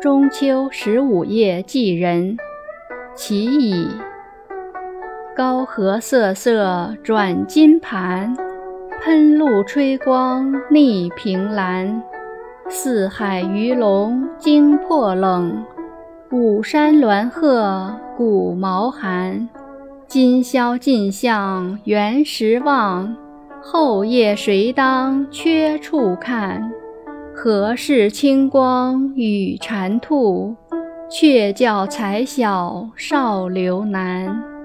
中秋十五夜祭人，其矣。高河瑟瑟转金盘，喷露吹光逆凭栏。四海鱼龙惊破冷，五山鸾鹤骨毛寒。今宵尽向原石望，后夜谁当缺处看？何事清光与蟾兔，却教才小少留难。